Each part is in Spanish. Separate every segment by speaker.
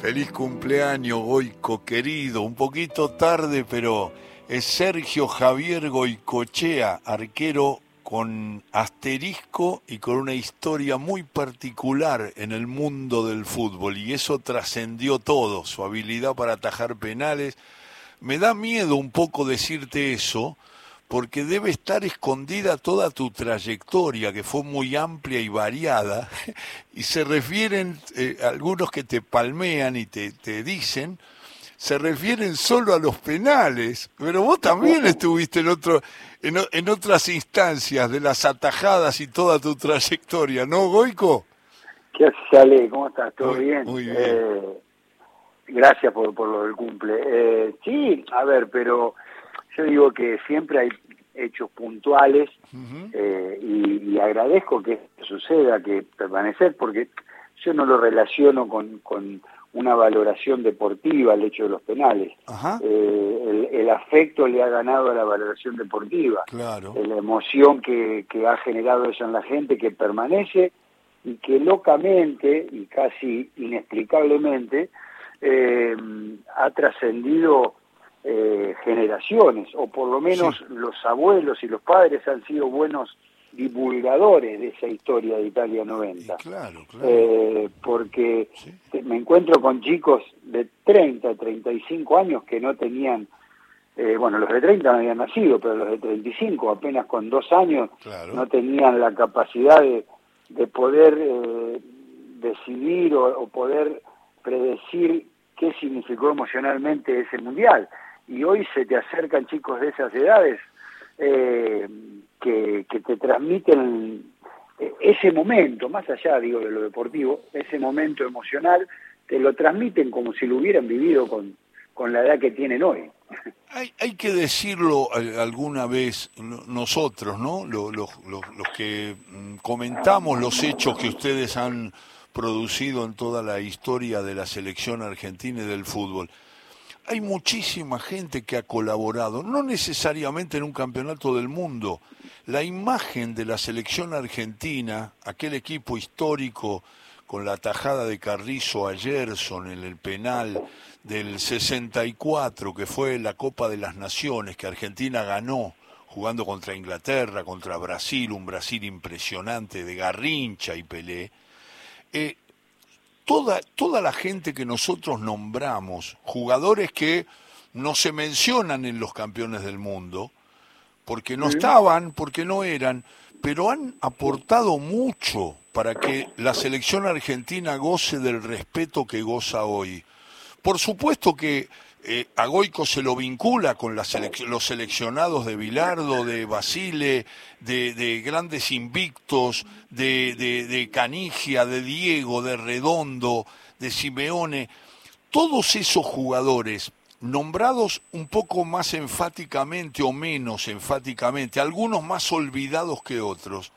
Speaker 1: Feliz cumpleaños, Goico querido. Un poquito tarde, pero es Sergio Javier Goicochea, arquero con asterisco y con una historia muy particular en el mundo del fútbol. Y eso trascendió todo, su habilidad para atajar penales. Me da miedo un poco decirte eso, porque debe estar escondida toda tu trayectoria, que fue muy amplia y variada, y se refieren, eh, algunos que te palmean y te, te dicen, se refieren solo a los penales, pero vos también estuviste en otro, en, en otras instancias de las atajadas y toda tu trayectoria, ¿no, Goico?
Speaker 2: ¿Qué haces, Ale? ¿Cómo estás? ¿Todo
Speaker 1: Muy-
Speaker 2: bien?
Speaker 1: muy bien.
Speaker 2: Eh, gracias por, por lo del cumple. Eh, sí, a ver, pero yo digo que siempre hay hechos puntuales eh, y, y agradezco que suceda, que permanecer, porque yo no lo relaciono con, con una valoración deportiva el hecho de los penales. Eh, el, el afecto le ha ganado a la valoración deportiva.
Speaker 1: claro.
Speaker 2: la emoción que, que ha generado eso en la gente, que permanece y que locamente y casi inexplicablemente eh, ha trascendido eh, generaciones, o por lo menos
Speaker 1: Sí.
Speaker 2: los abuelos y los padres han sido buenos divulgadores de esa historia de Italia
Speaker 1: Y
Speaker 2: 90.
Speaker 1: claro, claro.
Speaker 2: Eh, porque
Speaker 1: Sí.
Speaker 2: me encuentro con chicos de 30, 35 años que no tenían, eh, bueno, los de 30 no habían nacido, pero los de 35 apenas con dos años
Speaker 1: Claro.
Speaker 2: no tenían la capacidad de, de poder eh, decidir o, o poder predecir qué significó emocionalmente ese mundial. Y hoy se te acercan chicos de esas edades eh, que, te transmiten ese momento, más allá, digo, de lo deportivo, ese momento emocional, te lo transmiten como si lo hubieran vivido con, con la edad que tienen hoy.
Speaker 1: Hay, hay que decirlo al- alguna vez no- nosotros, ¿no? Lo- lo- lo- los que mm, comentamos los hechos que ustedes han producido en toda la historia de la selección argentina y del fútbol. Hay muchísima gente que ha colaborado, no necesariamente en un campeonato del mundo. La imagen de la selección argentina, aquel equipo histórico con la tajada de Carrizo a Gerson en el penal del 64, que fue la Copa de las Naciones, que Argentina ganó jugando contra Inglaterra, contra Brasil, un Brasil impresionante de Garrincha y Pelé. Eh, toda, toda la gente que nosotros nombramos, jugadores que no se mencionan en los campeones del mundo, porque no estaban, porque no eran, pero han aportado mucho para que la selección argentina goce del respeto que goza hoy. Por supuesto que eh, a Goico se lo vincula con selec- los seleccionados de Bilardo, de Basile, de, de grandes invictos, de, de, de Canigia, de Diego, de Redondo, de Simeone. Todos esos jugadores, nombrados un poco más enfáticamente o menos enfáticamente, algunos más olvidados que otros,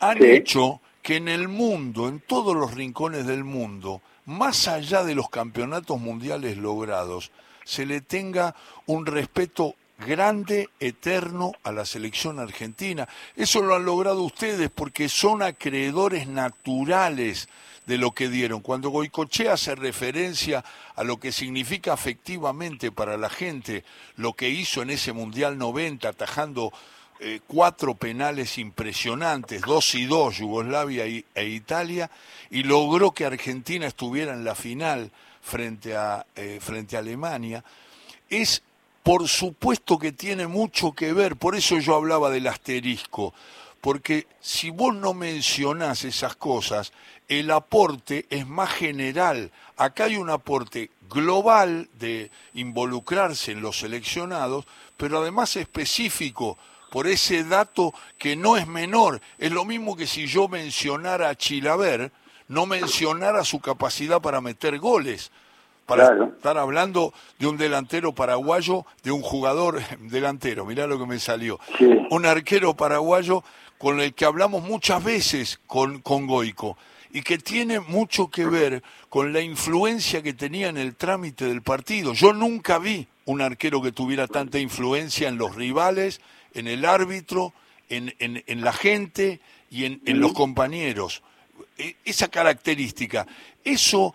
Speaker 1: han
Speaker 2: Sí.
Speaker 1: hecho que en el mundo, en todos los rincones del mundo, más allá de los campeonatos mundiales logrados, se le tenga un respeto grande, eterno a la selección argentina. Eso lo han logrado ustedes porque son acreedores naturales de lo que dieron. Cuando Goicochea hace referencia a lo que significa afectivamente para la gente lo que hizo en ese Mundial 90, atajando eh, cuatro penales impresionantes, dos y dos, Yugoslavia y- e Italia, y logró que Argentina estuviera en la final frente a, eh, frente a Alemania, es por supuesto que tiene mucho que ver, por eso yo hablaba del asterisco, porque si vos no mencionás esas cosas, el aporte es más general. Acá hay un aporte global de involucrarse en los seleccionados, pero además específico por ese dato que no es menor. Es lo mismo que si yo mencionara a Chilaver, no mencionara su capacidad para meter goles para
Speaker 2: Claro.
Speaker 1: estar hablando de un delantero paraguayo, de un jugador delantero, mirá lo que me salió,
Speaker 2: Sí.
Speaker 1: un arquero paraguayo con el que hablamos muchas veces con, con Goico y que tiene mucho que ver con la influencia que tenía en el trámite del partido. Yo nunca vi un arquero que tuviera tanta influencia en los rivales, en el árbitro, en, en- en la gente y en, en los compañeros. E- Esa característica, eso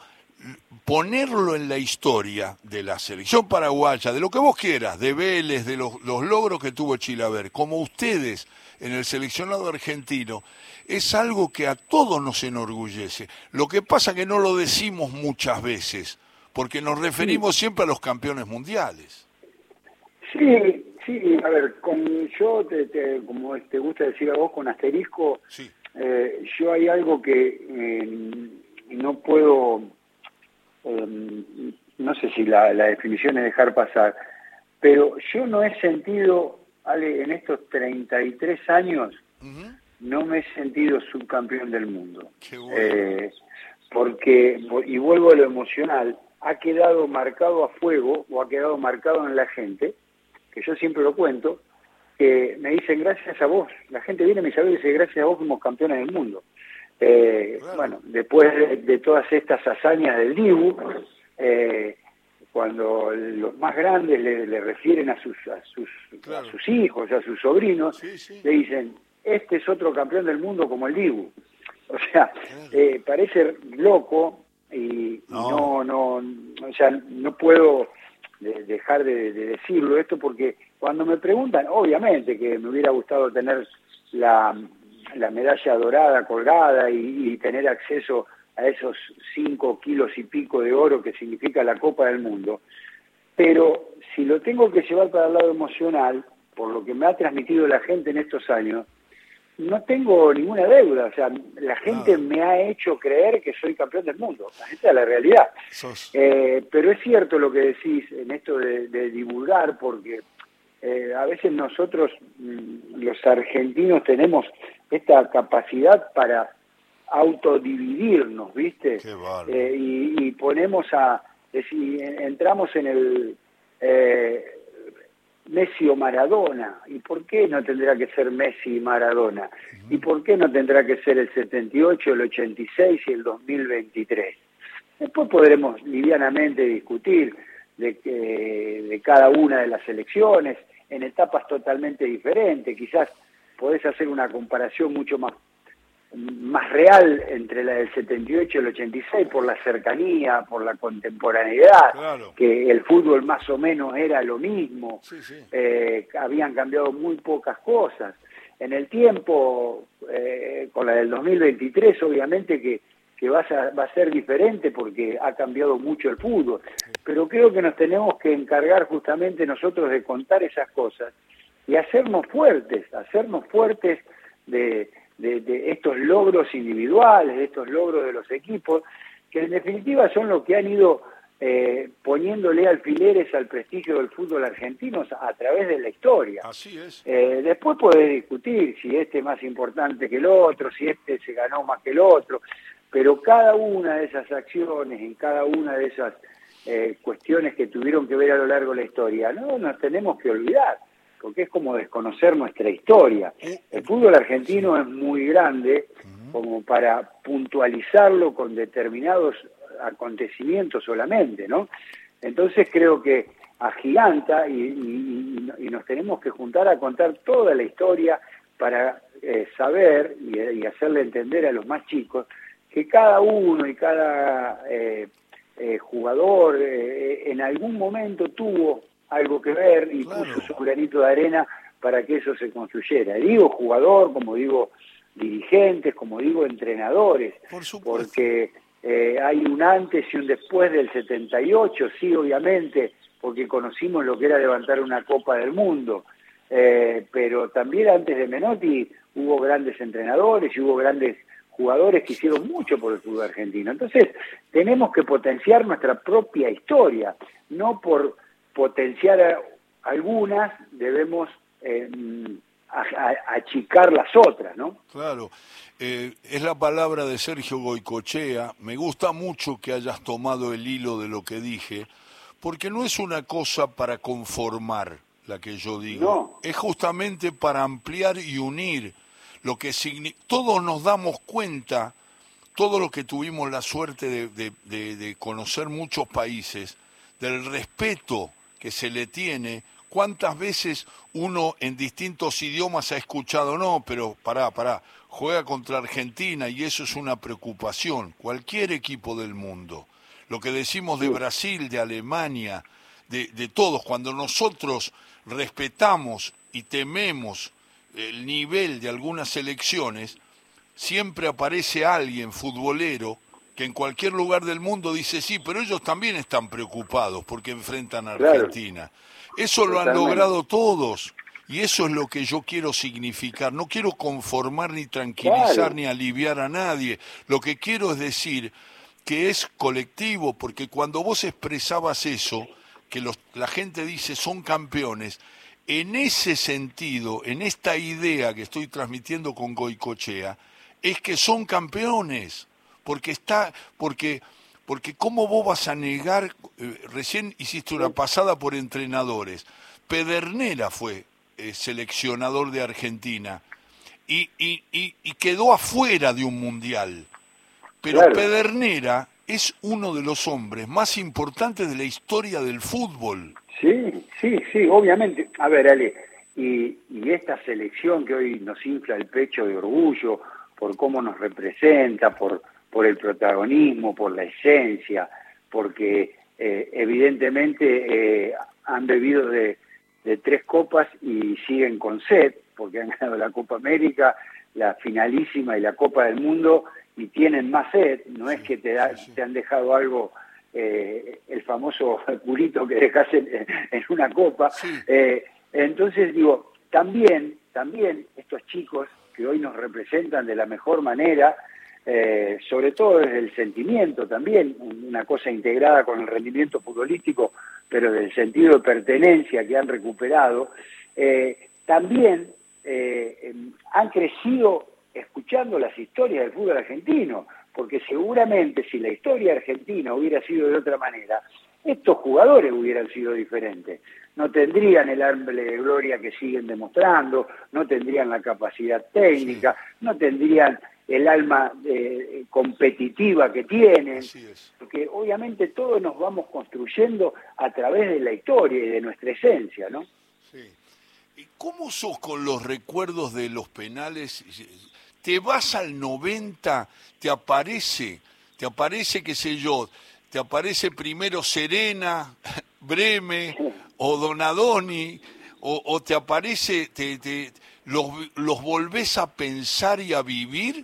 Speaker 1: ponerlo en la historia de la selección paraguaya, de lo que vos quieras, de Vélez, de los, logros que tuvo Chilaver, como ustedes en el seleccionado argentino, es algo que a todos nos enorgullece. Lo que pasa que no lo decimos muchas veces, porque nos referimos siempre a los campeones mundiales.
Speaker 2: Sí, sí, a ver, con, yo, te, como te gusta decir a vos, con asterisco, eh, yo hay algo que eh, no puedo Em, no sé si la, definición es dejar pasar, pero yo no he sentido, Ale, en estos 33 años, no me he sentido subcampeón del mundo. Eh, porque, y vuelvo a lo emocional, ha quedado marcado a fuego o ha quedado marcado en la gente, que yo siempre lo cuento, que me dicen gracias a vos. La gente viene y me dice gracias a vos fuimos campeones del mundo. Eh, bueno, después de, todas estas hazañas del Dibu, eh, cuando los más grandes le, refieren a sus, a sus, sus hijos, a sus sobrinos, le dicen, este es otro campeón del mundo como el Dibu. O sea, eh, parece loco y no. no, o sea, no puedo dejar de, decirlo esto porque cuando me preguntan, obviamente que me hubiera gustado tener la, la medalla dorada colgada y, tener acceso a esos cinco kilos y pico de oro que significa la Copa del Mundo. Pero si lo tengo que llevar para el lado emocional, por lo que me ha transmitido la gente en estos años, no tengo ninguna deuda. O sea, la gente me ha hecho creer que soy campeón del mundo. Esa es la realidad. Eh, pero es cierto lo que decís en esto de, de divulgar, porque eh, a veces nosotros, mm, los argentinos, tenemos esta capacidad para autodividirnos, ¿viste? Eh, y, ponemos a, decir, entramos en el eh, Messi o Maradona, ¿y por qué no tendrá que ser Messi y Maradona? ¿Y por qué no tendrá que ser el 78, el 86 y el 2023? Después podremos livianamente discutir de, de cada una de las elecciones, en etapas totalmente diferentes. Quizás podés hacer una comparación mucho más, más real entre la del 78 y el 86 por la cercanía, por la contemporaneidad, que el fútbol más o menos era lo mismo, eh, habían cambiado muy pocas cosas. En el tiempo, eh, con la del 2023, obviamente que que va a, va a ser diferente porque ha cambiado mucho el fútbol. Pero creo que nos tenemos que encargar justamente nosotros de contar esas cosas y hacernos fuertes, hacernos fuertes de, de, estos logros individuales, de estos logros de los equipos, que en definitiva son los que han ido eh, poniéndole alfileres al prestigio del fútbol argentino a través de la historia.
Speaker 1: Así es.
Speaker 2: Eh, después podés discutir si este es más importante que el otro, si este se ganó más que el otro, pero cada una de esas acciones, en cada una de esas eh, cuestiones que tuvieron que ver a lo largo de la historia, no nos tenemos que olvidar, porque es como desconocer nuestra historia. El fútbol argentino es muy grande como para puntualizarlo con determinados acontecimientos solamente, ¿no? Entonces creo que agiganta y, y, nos tenemos que juntar a contar toda la historia para eh, saber y hacerle entender a los más chicos que cada uno y cada eh, eh, jugador eh, en algún momento tuvo algo que ver y puso su granito de arena para que eso se construyera. digo jugador, como digo dirigentes, como digo entrenadores, porque hay un antes y un después del 78, sí, obviamente, porque conocimos lo que era levantar una Copa del Mundo, pero también antes de Menotti hubo grandes entrenadores y hubo grandes jugadores que hicieron mucho por el fútbol argentino. Entonces, tenemos que potenciar nuestra propia historia, no por potenciar algunas, debemos eh, achicar las otras, ¿no?
Speaker 1: Claro, eh, es la palabra de Sergio Goicochea, me gusta mucho que hayas tomado el hilo de lo que dije, porque no es una cosa para conformar la que yo digo, es justamente para ampliar y unir lo que todos nos damos cuenta, todos los que tuvimos la suerte de, conocer muchos países, del respeto que se le tiene, cuántas veces uno en distintos idiomas ha escuchado, no, pero pará, pará, juega contra Argentina y eso es una preocupación, cualquier equipo del mundo. lo que decimos de Brasil, de Alemania, de, de todos, cuando nosotros respetamos y tememos el nivel de algunas selecciones, siempre aparece alguien futbolero que en cualquier lugar del mundo dice sí, pero ellos también están preocupados porque enfrentan a Argentina. Eso lo han logrado todos y eso es lo que yo quiero significar. No quiero conformar ni tranquilizar ni aliviar a nadie. Lo que quiero es decir que es colectivo, porque cuando vos expresabas eso, que los, la gente dice son campeones, en ese sentido, en esta idea que estoy transmitiendo con Goicochea, es que son campeones, porque está, porque, porque cómo vos vas a negar, eh, recién hiciste una pasada por entrenadores, Pedernera fue eh, seleccionador de Argentina y, y, y, quedó afuera de un mundial, pero Pedernera es uno de los hombres más importantes de la historia del fútbol.
Speaker 2: Sí, sí, sí, obviamente. A ver, Ale, y, y esta selección que hoy nos infla el pecho de orgullo por cómo nos representa, por, por el protagonismo, por la esencia, porque eh, evidentemente eh, han bebido de, de tres copas y siguen con sed, porque han ganado la Copa América, la finalísima y la Copa del Mundo, y tienen más sed, no es que te, te han dejado algo eh, el famoso culito que dejas en, una copa. Eh, entonces digo, también, también estos chicos que hoy nos representan de la mejor manera, eh, sobre todo desde el sentimiento también, una cosa integrada con el rendimiento futbolístico, pero del sentido de pertenencia que han recuperado, también han crecido escuchando las historias del fútbol argentino porque seguramente si la historia argentina hubiera sido de otra manera, estos jugadores hubieran sido diferentes. No tendrían el hambre de gloria que siguen demostrando, no tendrían la capacidad técnica, no tendrían el alma eh, competitiva que tienen, porque obviamente todos nos vamos construyendo a través de la historia y de nuestra esencia, ¿no?
Speaker 1: Sí. ¿Y cómo sos con los recuerdos de los penales? Te vas al 90, te aparece, te aparece, qué sé yo, te aparece primero Serena, Breme o Donadoni, o, te aparece, te, los, los, volvés a pensar y a vivir?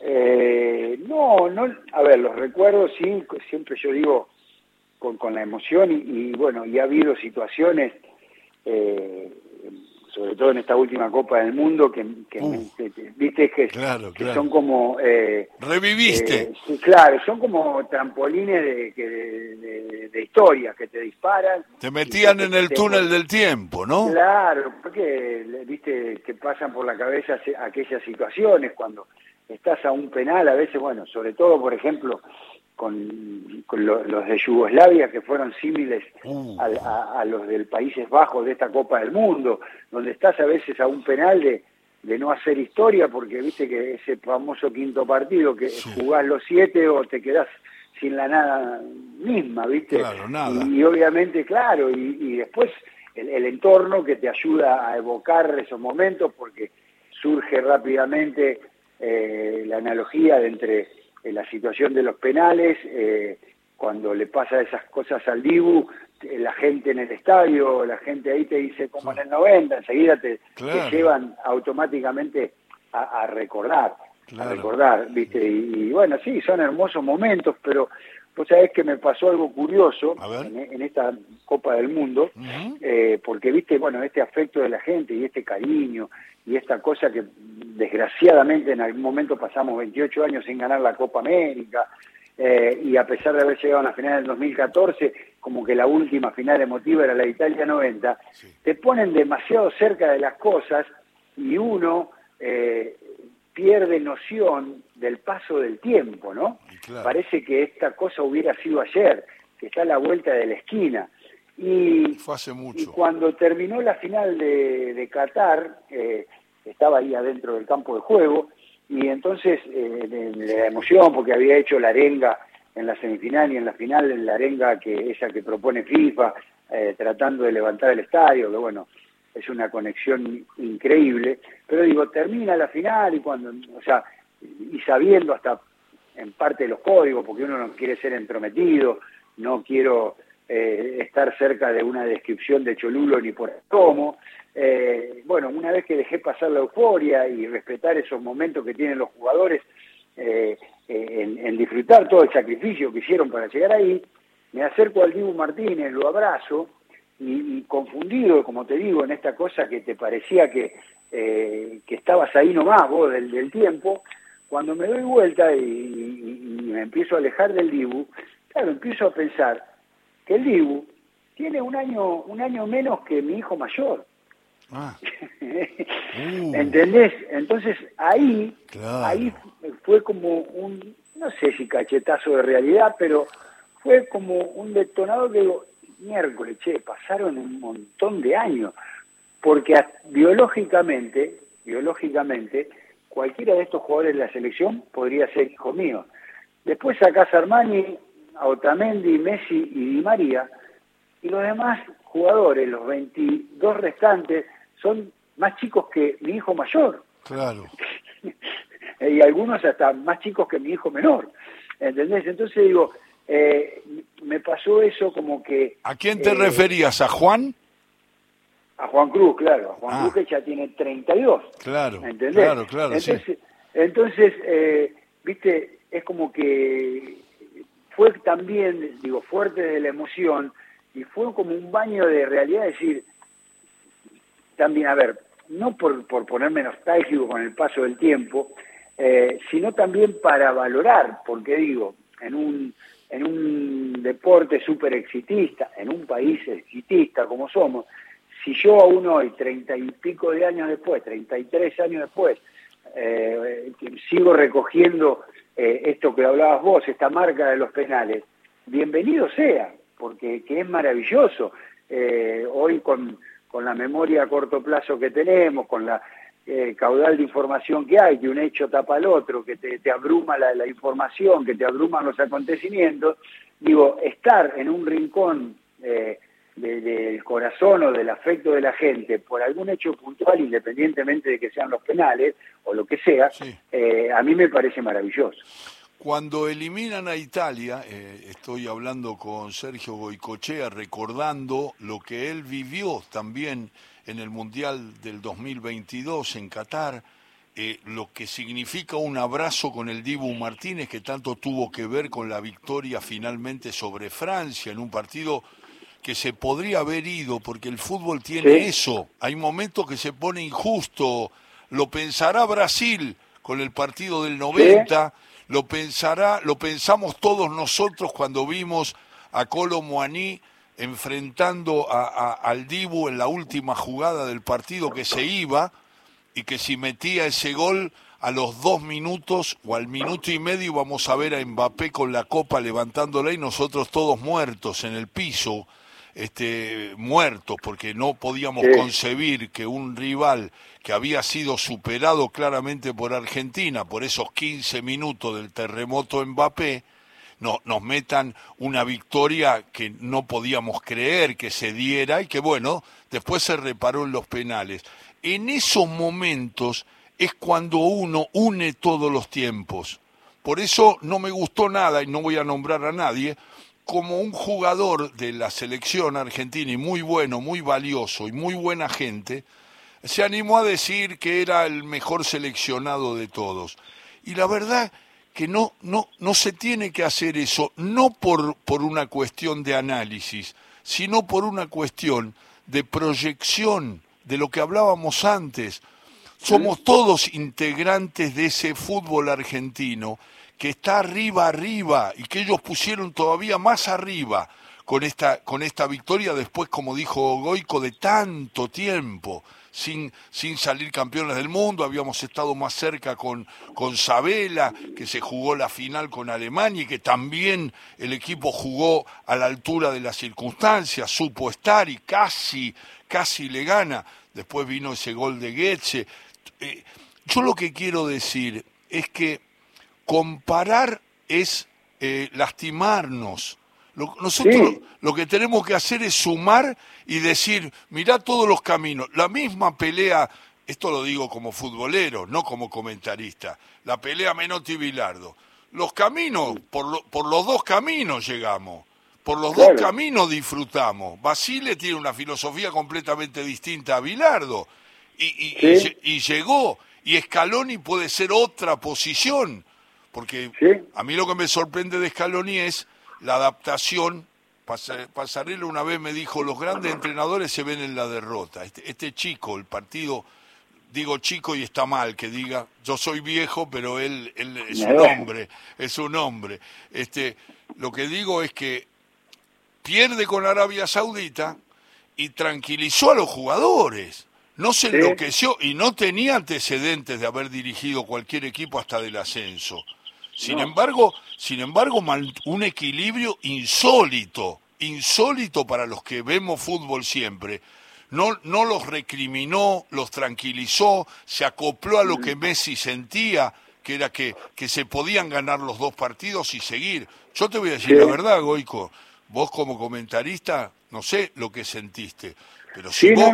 Speaker 2: Eh, no, no, a ver, los recuerdos sí, siempre yo digo con, con la emoción y, bueno, y ha habido situaciones eh, sobre todo en esta última Copa del Mundo, que, viste que, son como...
Speaker 1: Eh, Reviviste.
Speaker 2: Eh, claro, son como trampolines de, de, historia que te disparan.
Speaker 1: Te metían en el túnel del tiempo, ¿no?
Speaker 2: Claro, porque, viste, que pasan por la cabeza aquellas situaciones cuando estás a un penal, a veces, bueno, sobre todo, por ejemplo, con, los de Yugoslavia que fueron símiles uh. a, los del Países Bajos de esta Copa del Mundo, donde estás a veces a un penal de, de no hacer historia, porque viste que ese famoso quinto partido, que jugás los siete o te quedás sin la nada misma, ¿viste? Y, obviamente, claro, y, después el, el, entorno que te ayuda a evocar esos momentos, porque surge rápidamente eh, la analogía de entre en la situación de los penales, eh, cuando le pasa esas cosas al Dibu, eh, la gente en el estadio, la gente ahí te dice como en el 90, enseguida te, llevan automáticamente a, recordar, a recordar, ¿viste? Y, bueno, sí, son hermosos momentos, pero vos sabés que me pasó algo curioso en, esta Copa del Mundo, eh, porque viste, bueno, este afecto de la gente y este cariño y esta cosa que desgraciadamente en algún momento pasamos 28 años sin ganar la Copa América, eh, y a pesar de haber llegado a la final del 2014, como que la última final emotiva era la de Italia 90, te ponen demasiado cerca de las cosas y uno eh, pierde noción del paso del tiempo, ¿no? Parece que esta cosa hubiera sido ayer, que está a la vuelta de la esquina. Y,
Speaker 1: hace mucho.
Speaker 2: y cuando terminó la final de, de Qatar, eh, estaba ahí adentro del campo de juego, y entonces eh, la emoción, porque había hecho la arenga en la semifinal y en la final, en la arenga que esa que propone FIFA, eh, tratando de levantar el estadio, que bueno, es una conexión increíble, pero digo, termina la final y cuando, o sea, y sabiendo hasta en parte de los códigos, porque uno no quiere ser entrometido, no quiero eh, estar cerca de una descripción de Cholulo ni por cómo. Eh, bueno, una vez que dejé pasar la euforia y respetar esos momentos que tienen los jugadores, eh, en, disfrutar todo el sacrificio que hicieron para llegar ahí, me acerco al Dibu Martínez, lo abrazo y, confundido, como te digo, en esta cosa que te parecía que, que estabas ahí nomás vos del, del tiempo, cuando me doy vuelta y, me empiezo a alejar del Dibu, claro, empiezo a pensar que el Dibu tiene un año, un año menos que mi hijo mayor. Ah. Uh. ¿Entendés? Entonces ahí, ahí fue como un, no sé si cachetazo de realidad, pero fue como un detonador que digo, miércoles, che, pasaron un montón de años, porque biológicamente, biológicamente, cualquiera de estos jugadores de la selección podría ser hijo mío. Después sacás a Armani, a Otamendi, Messi y Di María, y los demás jugadores, los 22 restantes, son más chicos que mi hijo mayor.
Speaker 1: Claro.
Speaker 2: y algunos hasta más chicos que mi hijo menor. ¿Entendés? Entonces digo, eh, me pasó eso como que...
Speaker 1: ¿A quién te eh, referías? ¿A Juan?
Speaker 2: A Juan Cruz, claro, a Juan ah. Cruz que ya tiene 32.
Speaker 1: Claro, ¿entendés? claro, claro.
Speaker 2: Entonces, entonces eh, viste, es como que fue también, digo, fuerte de la emoción y fue como un baño de realidad, decir, también, a ver, no por, por ponerme nostálgico con el paso del tiempo, eh, sino también para valorar, porque digo, en un, en un deporte súper exitista, en un país exitista como somos, si yo aún hoy, treinta y pico de años después, treinta y tres años después, eh, sigo recogiendo eh, esto que hablabas vos, esta marca de los penales, bienvenido sea, porque que es maravilloso. Eh, hoy con, con la memoria a corto plazo que tenemos, con la caudal de información que hay, que un hecho tapa al otro, que te, abruma la, la, información, que te abruman los acontecimientos, digo, estar en un rincón del corazón o del afecto de la gente por algún hecho puntual, independientemente de que sean los penales o lo que sea, eh, a mí me parece maravilloso.
Speaker 1: Cuando eliminan a Italia, eh, estoy hablando con Sergio Goicochea, recordando lo que él vivió también en el Mundial del 2022 en Qatar, eh, lo que significa un abrazo con el Dibu Martínez, que tanto tuvo que ver con la victoria finalmente sobre Francia en un partido que se podría haber ido, porque el fútbol tiene eso. Hay momentos que se pone injusto. Lo pensará Brasil con el partido del 90, lo pensará, lo pensamos todos nosotros cuando vimos a Colo Moaní enfrentando a, al Dibu en la última jugada del partido que se iba y que si metía ese gol a los dos minutos o al minuto y medio vamos a ver a Mbappé con la copa levantándola y nosotros todos muertos en el piso este, muertos porque no podíamos concebir que un rival que había sido superado claramente por Argentina por esos 15 minutos del terremoto Mbappé, no, nos metan una victoria que no podíamos creer que se diera y que bueno, después se reparó en los penales. En esos momentos es cuando uno une todos los tiempos. Por eso no me gustó nada, y no voy a nombrar a nadie, como un jugador de la selección argentina y muy bueno, muy valioso y muy buena gente, se animó a decir que era el mejor seleccionado de todos. Y la verdad que no, no, no se tiene que hacer eso, no por, por una cuestión de análisis, sino por una cuestión de proyección de lo que hablábamos antes. Somos todos integrantes de ese fútbol argentino que está arriba, arriba, y que ellos pusieron todavía más arriba con esta, con esta victoria después, como dijo Goico, de tanto tiempo. Sin, sin, salir campeones del mundo, habíamos estado más cerca con, con Sabela, que se jugó la final con Alemania y que también el equipo jugó a la altura de las circunstancias, supo estar y casi, casi le gana. Después vino ese gol de Goetze. Eh, yo lo que quiero decir es que comparar es eh, lastimarnos. nosotros lo que tenemos que hacer es sumar y decir, mirá todos los caminos. La misma pelea, esto lo digo como futbolero, no como comentarista, la pelea Menotti-Bilardo. los caminos, por, por los dos caminos llegamos. Por los dos caminos disfrutamos. Basile tiene una filosofía completamente distinta a Bilardo. Y, y, llegó. Y Scaloni puede ser otra posición. Porque a mí lo que me sorprende de Scaloni es la adaptación. Pasarela una vez me dijo, los grandes entrenadores se ven en la derrota. Este, este chico, el partido digo chico y está mal que diga yo soy viejo pero él, él es un hombre es un hombre este lo que digo es que pierde con Arabia Saudita y tranquilizó a los jugadores. No se enloqueció y no tenía antecedentes de haber dirigido cualquier equipo hasta del ascenso. Sin embargo, sin embargo, un equilibrio insólito, insólito para los que vemos fútbol siempre. No, no los recriminó, los tranquilizó, se acopló a lo que Messi sentía, que era que, que se podían ganar los dos partidos y seguir. Yo te voy a decir la verdad, Goico, vos como comentarista, no sé lo que sentiste, pero si vos,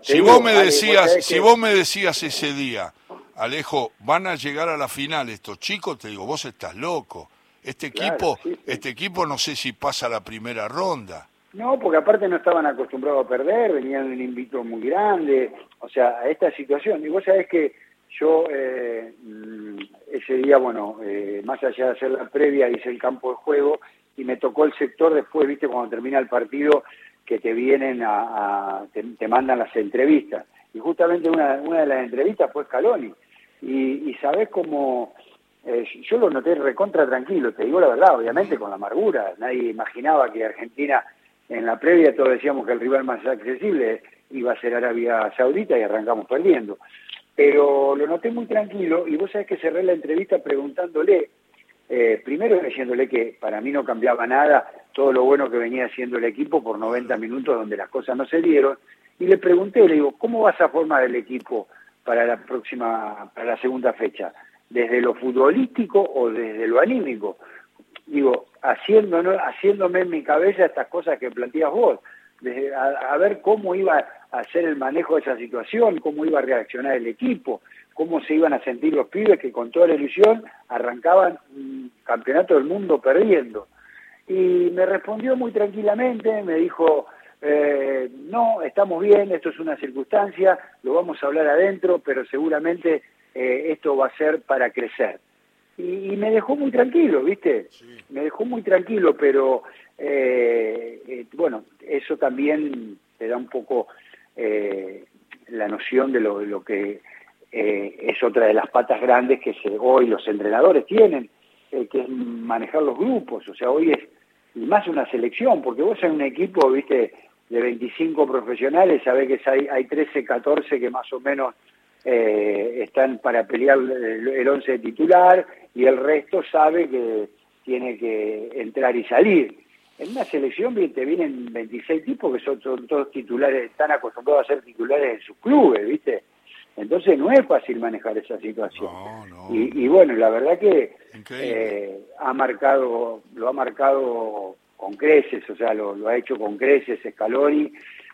Speaker 1: si vos me decías, si vos me decías ese día, Alejo, van a llegar a la final estos chicos, te digo, vos estás loco. Este equipo, este equipo no sé si pasa la primera ronda.
Speaker 2: No, porque aparte no estaban acostumbrados a perder, venían de un invito muy grande, o sea, a esta situación. Y vos sabés que yo eh, mm, ese día, bueno, eh, más allá de hacer la previa, hice el campo de juego y me tocó el sector después, viste, cuando termina el partido, que te vienen a, te, mandan las entrevistas. Y justamente una, una de las entrevistas fue Scaloni. Y, y sabés cómo, eh, yo lo noté recontra tranquilo, te digo la verdad, obviamente con la amargura. Nadie imaginaba que Argentina, en la previa todos decíamos que el rival más accesible iba a ser Arabia Saudita y arrancamos perdiendo. Pero lo noté muy tranquilo y vos sabés que cerré la entrevista preguntándole eh, primero diciéndole que para mí no cambiaba nada todo lo bueno que venía haciendo el equipo por 90 minutos donde las cosas no se dieron, y le pregunté, le digo, ¿cómo vas a formar el equipo para la próxima, para la segunda fecha? ¿Desde lo futbolístico o desde lo anímico? Digo, haciéndome, haciéndome en mi cabeza estas cosas que planteas vos, a, ver cómo iba a hacer el manejo de esa situación, cómo iba a reaccionar el equipo, cómo se iban a sentir los pibes que con toda la ilusión arrancaban un campeonato del mundo perdiendo. Y me respondió muy tranquilamente, me dijo, eh, no, estamos bien, esto es una circunstancia, lo vamos a hablar adentro, pero seguramente eh, esto va a ser para crecer. Y, me dejó muy tranquilo, ¿viste? Me dejó muy tranquilo, pero eh, bueno, eso también te da un poco la noción de lo, de lo que eh, es otra de las patas grandes que se, hoy los entrenadores tienen, eh, que es manejar los grupos. O sea, hoy es más una selección, porque vos en un equipo, viste, de 25 profesionales, sabés que hay, hay 13, 14 que más o menos eh, están para pelear el, el 11 titular y el resto sabe que tiene que entrar y salir. En una selección te vienen 26 tipos que son, son, todos titulares, están acostumbrados a ser titulares en sus clubes, ¿viste? Entonces no es fácil manejar esa situación. Y, bueno, la verdad que eh, ha marcado, lo ha marcado con creces, o sea, lo, ha hecho con creces Scaloni,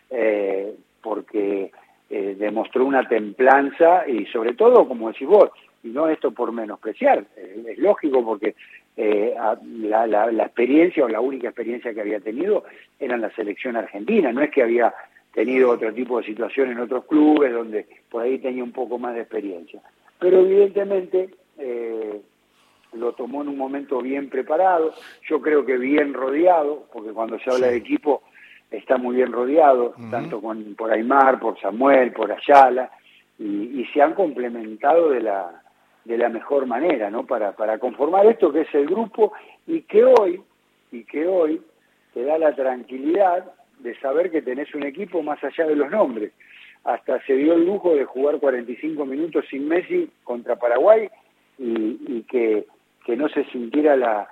Speaker 2: eh, porque eh, demostró una templanza y sobre todo, como decís vos, y no esto por menospreciar, es lógico porque la, la, experiencia o la única experiencia que había tenido era en la selección argentina, no es que había tenido otro tipo de situación en otros clubes donde por ahí tenía un poco más de experiencia. Pero evidentemente eh, lo tomó en un momento bien preparado, yo creo que bien rodeado, porque cuando se habla de equipo está muy bien rodeado, tanto con, por Aymar, por Samuel, por Ayala, y, y, se han complementado de la, de la mejor manera, ¿no? Para, para conformar esto que es el grupo y que hoy, y que hoy te da la tranquilidad de saber que tenés un equipo más allá de los nombres. Hasta se dio el lujo de jugar 45 minutos sin Messi contra Paraguay y, que, que no se sintiera la,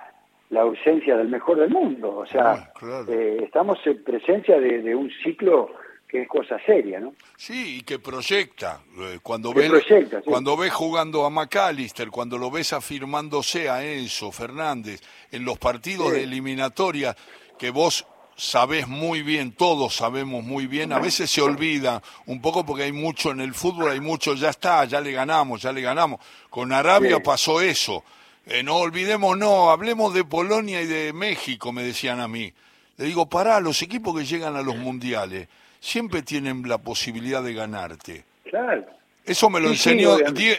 Speaker 2: la ausencia del mejor del mundo. O sea, ah, eh, estamos en presencia de, un ciclo que es cosa seria, ¿no?
Speaker 1: Sí, y que proyecta. Eh, cuando ves, cuando ves jugando a McAllister, cuando lo ves afirmándose a Enzo Fernández en los partidos de eliminatoria, que vos sabés muy bien, todos sabemos muy bien, a veces se olvida un poco porque hay mucho en el fútbol, hay mucho, ya está, ya le ganamos, ya le ganamos. Con Arabia pasó eso. Eh, no olvidemos, no, hablemos de Polonia y de México, me decían a mí. Le digo, pará, los equipos que llegan a los mundiales siempre tienen la posibilidad de ganarte.
Speaker 2: Claro.
Speaker 1: Eso me lo enseñó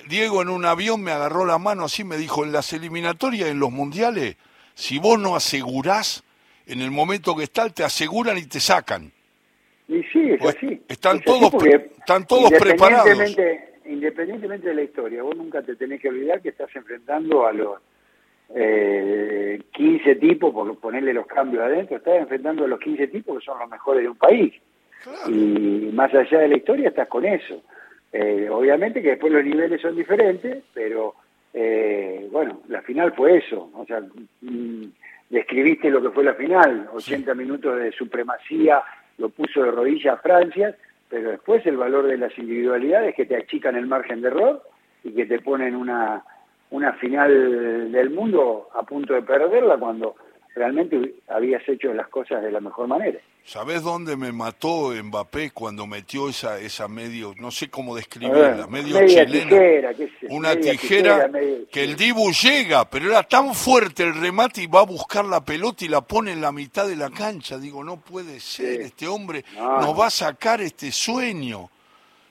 Speaker 1: Diego en un avión, me agarró la mano así, me dijo, en las eliminatorias, en los mundiales, si vos no asegurás, en el momento que están, te aseguran y te sacan.
Speaker 2: Y sí, es pues así.
Speaker 1: Están todos, están todos preparados.
Speaker 2: Independientemente de la historia, vos nunca te tenés que olvidar que estás enfrentando a los eh, 15 tipos, por ponerle los cambios adentro, estás enfrentando a los 15 tipos que son los mejores de un país. Y más allá de la historia estás con eso. Eh, obviamente que después los niveles son diferentes, pero eh, bueno, la final fue eso. O sea, mm, describiste lo que fue la final, 80 minutos de supremacía, lo puso de rodillas a Francia, pero después el valor de las individualidades que te achican el margen de error y que te ponen una, una final del mundo a punto de perderla cuando realmente habías hecho las cosas de la mejor manera.
Speaker 1: ¿Sabés dónde me mató Mbappé cuando metió esa esa medio, no sé cómo describirla, medio chilena? una tijera, que el Dibu llega, pero era tan fuerte el remate y va a buscar la pelota y la pone en la mitad de la cancha. Digo, no puede ser, este hombre nos va a sacar este sueño.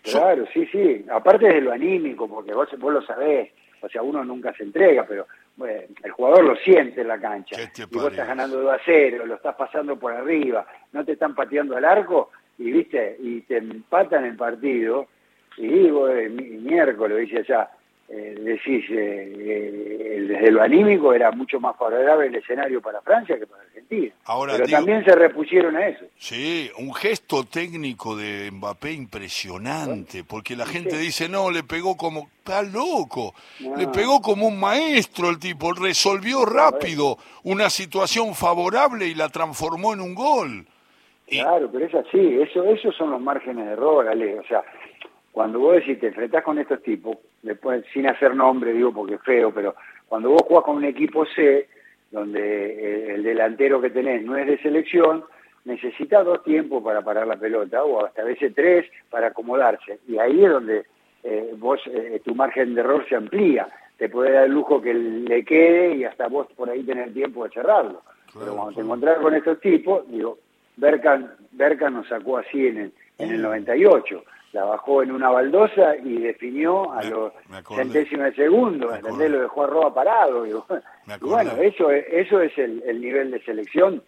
Speaker 2: Claro, sí, sí. Aparte de lo anímico, porque vos, vos lo sabés, o sea, uno nunca se entrega, pero el jugador lo siente en la cancha. Y vos estás ganando 2 a 0, lo estás pasando por arriba, no te están pateando al arco y viste y te empatan el partido. Y digo, eh, miércoles, dice allá, eh, decís, eh, eh, desde lo anímico era mucho más favorable el escenario para Francia que para Argentina. Pero también se repusieron a eso.
Speaker 1: Sí, un gesto técnico de Mbappé impresionante, porque la gente dice, no, le pegó como, está loco, le pegó como un maestro el tipo, resolvió rápido una situación favorable y la transformó en un gol.
Speaker 2: Claro, pero es así, eso, esos son los márgenes de error, Ale, o sea, cuando vos decís te enfrentás con estos tipos, después sin hacer nombre, digo porque es feo, pero cuando vos jugás con un equipo C, donde el delantero que tenés no es de selección, necesita dos tiempos para parar la pelota, o hasta a veces tres para acomodarse. Y ahí es donde eh, vos, eh, tu margen de error se amplía. Te puede dar el lujo que le quede y hasta vos por ahí tener tiempo de cerrarlo. Pero cuando te encontrás con estos tipos, digo, Berkan, Berkan nos sacó así en el, en el 98 la bajó en una baldosa y definió a los centésimos de segundo, ¿entendés? Lo dejó a Roa parado. Y, bueno, eso, eso es el, nivel de selección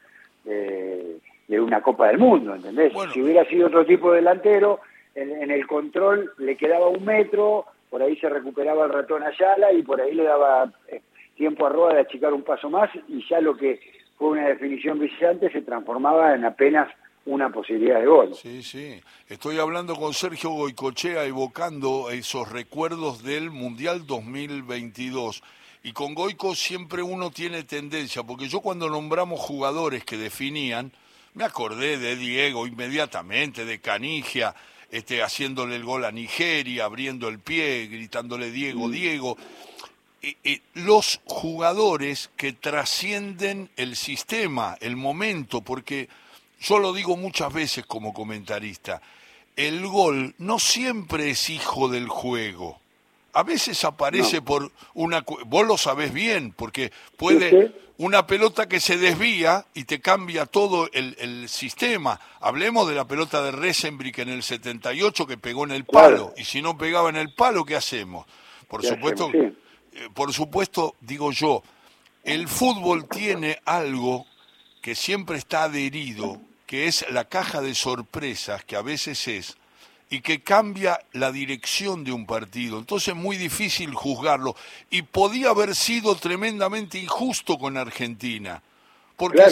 Speaker 2: de, una Copa del Mundo, ¿entendés? Si hubiera sido otro tipo de delantero, en, el control le quedaba un metro, por ahí se recuperaba el ratón Ayala y por ahí le daba eh, tiempo a Roa de achicar un paso más y ya lo que fue una definición brillante se transformaba en apenas una posibilidad de gol.
Speaker 1: Sí, sí. Estoy hablando con Sergio Goicochea evocando esos recuerdos del Mundial 2022. Y con Goico siempre uno tiene tendencia, porque yo cuando nombramos jugadores que definían, me acordé de Diego inmediatamente, de Canigia, este, haciéndole el gol a Nigeria, abriendo el pie, gritándole Diego, mm. Diego. y los jugadores que trascienden el sistema, el momento, porque yo lo digo muchas veces como comentarista, el gol no siempre es hijo del juego. A veces aparece por una... Vos lo sabés bien, porque puede una pelota que se desvía y te cambia todo el, sistema. Hablemos de la pelota de Resenbrick en el 78 que pegó en el palo. Y si no pegaba en el palo, ¿qué hacemos? Por supuesto, eh, por supuesto, digo yo, el fútbol tiene algo que siempre está adherido que es la caja de sorpresas que a veces es y que cambia la dirección de un partido. Entonces es muy difícil juzgarlo y podía haber sido tremendamente injusto con Argentina. Porque,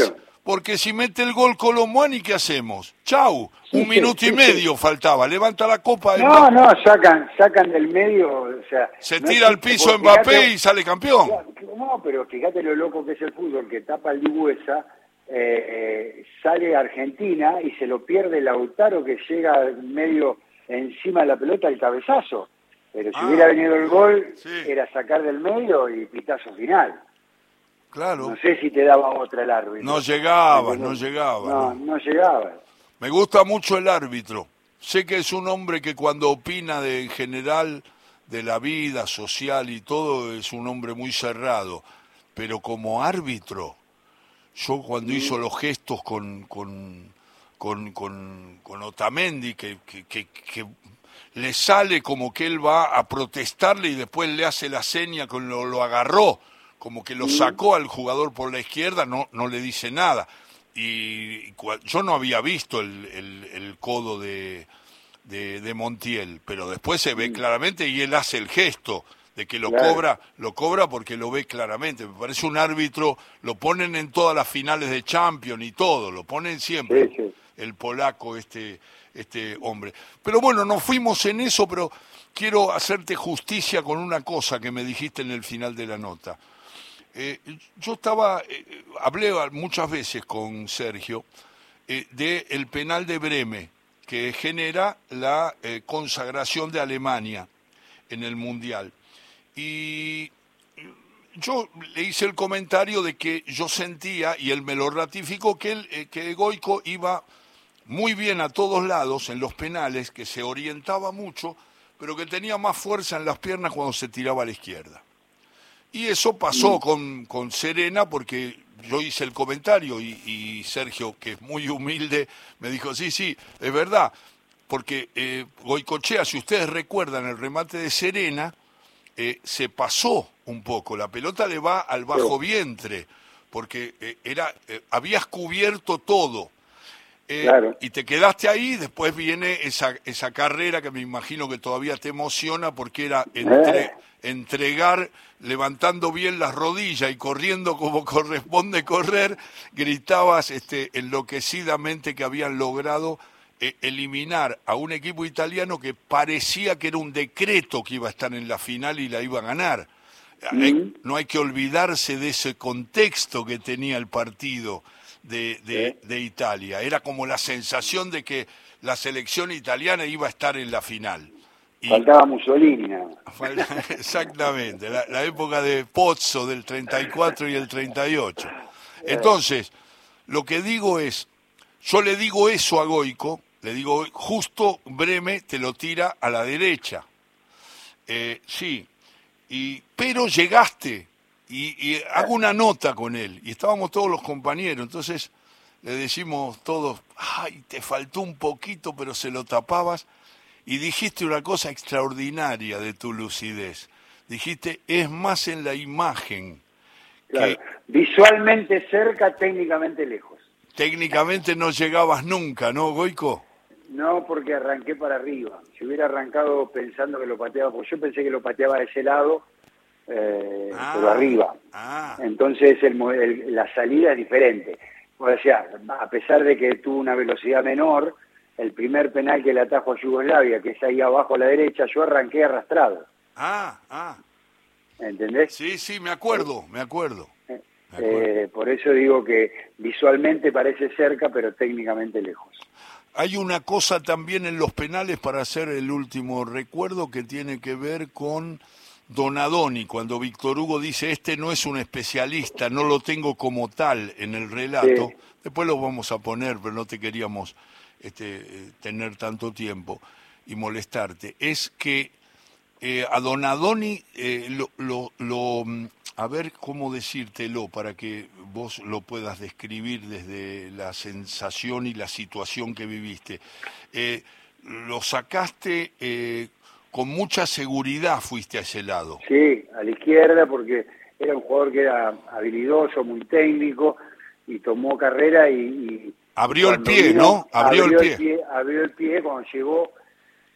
Speaker 1: porque si mete el gol Colomani, ¿qué hacemos? Chau, un minuto y medio faltaba, levanta la copa.
Speaker 2: No, no, sacan, sacan del medio, o sea...
Speaker 1: Se tira al piso Mbappé y sale campeón.
Speaker 2: No, pero fíjate lo loco que es el fútbol, que tapa el Dibuesa eh, sale Argentina y se lo pierde Lautaro que llega medio encima de la pelota el cabezazo. Pero si ah, hubiera venido el gol, era sacar del medio y pitazo final.
Speaker 1: Claro.
Speaker 2: No sé si te daba otra el árbitro.
Speaker 1: No llegaba, no llegaba.
Speaker 2: No, no, llegaba.
Speaker 1: Me gusta mucho el árbitro. Sé que es un hombre que cuando opina de en general de la vida social y todo, es un hombre muy cerrado, pero como árbitro, yo cuando hizo los gestos con, con, con, con, Otamendi, que, que, le sale como que él va a protestarle y después le hace la seña con lo, lo agarró, como que lo sacó al jugador por la izquierda, no, no le dice nada. Y, yo no había visto el, el, codo de, de, Montiel, pero después se ve claramente y él hace el gesto de que lo cobra, lo cobra porque lo ve claramente. Me parece un árbitro, lo ponen en todas las finales de Champions y todo, lo ponen siempre el polaco este este hombre. Pero bueno, no fuimos en eso, pero quiero hacerte justicia con una cosa que me dijiste en el final de la nota. Eh, yo estaba, eh, hablé muchas veces con Sergio eh, del penal de Breme, que genera la consagración de Alemania en el Mundial. Y yo le hice el comentario de que yo sentía, y él me lo ratificó, que, él, que Goico iba muy bien a todos lados en los penales, que se orientaba mucho, pero que tenía más fuerza en las piernas cuando se tiraba a la izquierda. Y eso pasó con, con Serena porque yo hice el comentario y, Sergio, que es muy humilde, me dijo, sí, sí, es verdad, porque eh, Goicochea, si ustedes recuerdan el remate de Serena, eh, se pasó un poco, la pelota le va al bajo vientre, porque eh, era, eh, habías cubierto todo, y te quedaste ahí, después viene esa, esa carrera que me imagino que todavía te emociona porque era entre, entregar levantando bien las rodillas y corriendo como corresponde correr, gritabas este, enloquecidamente que habían logrado eliminar a un equipo italiano que parecía que era un decreto que iba a estar en la final y la iba a ganar. no hay que olvidarse de ese contexto que tenía el partido de, de, Italia. Era como la sensación de que la selección italiana iba a estar en la final.
Speaker 2: Faltaba Mussolini.
Speaker 1: Exactamente, la, época de Pozzo del 34 y el 38. Entonces, lo que digo es, yo le digo eso a Goico, le digo, justo Breme te lo tira a la derecha. Eh, sí, y, pero llegaste, y, hago una nota con él, y estábamos todos los compañeros, entonces le decimos todos, ay, te faltó un poquito, pero se lo tapabas, y dijiste una cosa extraordinaria de tu lucidez. Dijiste, es más en la imagen.
Speaker 2: que... Visualmente cerca, técnicamente lejos.
Speaker 1: Técnicamente no llegabas nunca, ¿no, Goico?
Speaker 2: No, porque arranqué para arriba. Si hubiera arrancado pensando que lo pateaba, porque yo pensé que lo pateaba de ese lado, eh, ah, pero arriba. Ah. Entonces el, la salida es diferente. O sea, a pesar de que tuvo una velocidad menor, el primer penal que le atajo a Yugoslavia, que es ahí abajo a la derecha, yo arranqué arrastrado.
Speaker 1: Ah, ah.
Speaker 2: ¿Entendés?
Speaker 1: Sí, sí, me acuerdo, me acuerdo.
Speaker 2: Eh, eh, por eso digo que visualmente parece cerca, pero técnicamente lejos.
Speaker 1: Hay una cosa también en los penales para hacer el último recuerdo que tiene que ver con Donadoni, cuando Víctor Hugo dice, este no es un especialista, no lo tengo como tal en el relato, después lo vamos a poner, pero no te queríamos este, eh, tener tanto tiempo y molestarte, es que eh, a Donadoni eh, lo, lo, lo, mm, a ver cómo decírtelo para que vos lo puedas describir desde la sensación y la situación que viviste. lo sacaste con mucha seguridad fuiste a ese lado.
Speaker 2: Sí, a la izquierda porque era un jugador que era habilidoso, muy técnico y tomó carrera y...
Speaker 1: abrió el pie, ¿no?
Speaker 2: Abrió, el, pie. Abrió el pie cuando llegó,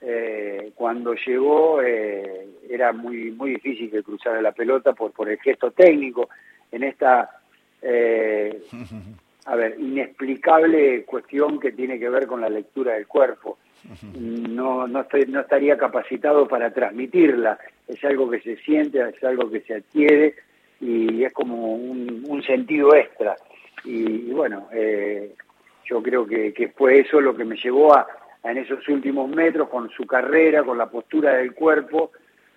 Speaker 2: eh, cuando llegó eh, era muy muy difícil que cruzara la pelota por, por el gesto técnico en esta... Eh, a ver, inexplicable cuestión que tiene que ver con la lectura del cuerpo no, no, estoy, no estaría capacitado para transmitirla. Es algo que se siente, es algo que se adquiere y es como un, sentido extra. Y, bueno, eh, yo creo que, que, fue eso lo que me llevó a, en esos últimos metros, con su carrera, con la postura del cuerpo,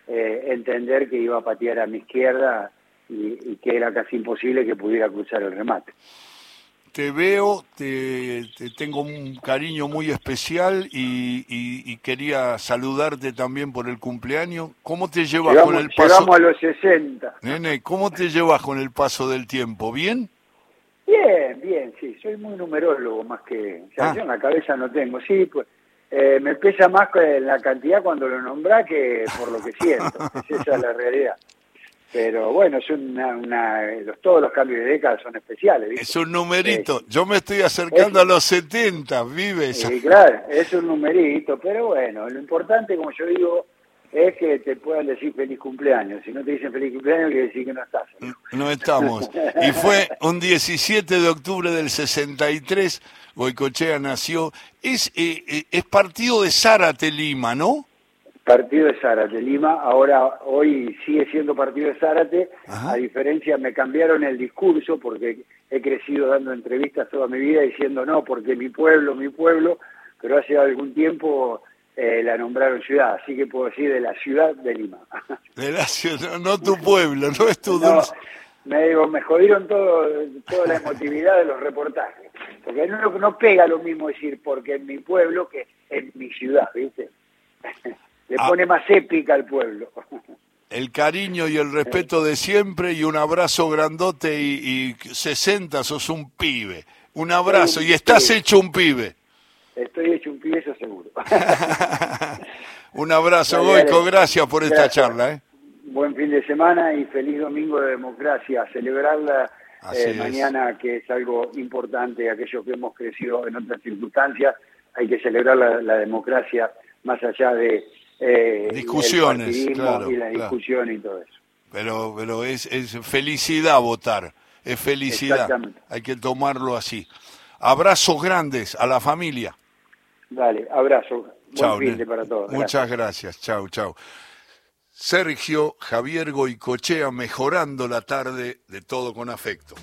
Speaker 2: eh, entender que iba a patear a mi izquierda y, y que era casi imposible que pudiera cruzar el remate.
Speaker 1: te veo, te, tengo un cariño muy especial y, quería saludarte también por el cumpleaños. ¿Cómo te llevas con el paso?
Speaker 2: Llegamos a los 60.
Speaker 1: Nene, ¿cómo te llevas con el paso del tiempo? ¿Bien?
Speaker 2: Bien, bien, sí. Soy muy numerólogo más que... Ah. Yo en la cabeza no tengo. Sí, pues eh, me pesa más la cantidad cuando lo nombra que por lo que siento. esa es la realidad. Pero bueno, es una, todos los cambios de década son especiales.
Speaker 1: Es un numerito. Yo me estoy acercando a los 70, vives.
Speaker 2: Sí, claro, es un numerito. Pero bueno, lo importante, como yo digo, es que te puedan decir feliz cumpleaños. Si no te dicen feliz cumpleaños, quiere decir que no estás.
Speaker 1: No, estamos. Y fue un 17 de octubre del 63, Goicochea nació. Es, eh, eh, es partido de Zárate Lima, ¿no?
Speaker 2: Partido de Zárate, Lima, ahora hoy sigue siendo partido de Zárate, a diferencia me cambiaron el discurso porque he crecido dando entrevistas toda mi vida diciendo no, porque mi pueblo, mi pueblo, pero hace algún tiempo eh, la nombraron ciudad, así que puedo decir de la ciudad de Lima.
Speaker 1: De la ciudad, no tu pueblo, no es tu
Speaker 2: me digo, me jodieron todo, toda la emotividad de los reportajes, porque no, no pega lo mismo decir porque en mi pueblo que en mi ciudad, ¿viste? le ah. pone más épica al pueblo.
Speaker 1: El cariño y el respeto de siempre y un abrazo grandote y, y 60 sos un pibe. Un abrazo y estás hecho un pibe.
Speaker 2: Estoy hecho un pibe, eso.
Speaker 1: un abrazo, Goico, gracias por esta charla. ¿eh?
Speaker 2: Buen fin de semana y feliz domingo de democracia. Celebrarla eh, mañana, que es algo importante, aquellos que hemos crecido en otras circunstancias, hay que celebrar la democracia más allá de
Speaker 1: eh, discusiones, claro,
Speaker 2: y la discusión y todo eso.
Speaker 1: Pero, pero es, es felicidad votar, es felicidad. Hay que tomarlo así. Abrazos grandes a la familia.
Speaker 2: Dale, abrazo. Chau, para todos.
Speaker 1: Muchas gracias. Chau, chau. Sergio Javier Goicochea mejorando la tarde de todo con afecto.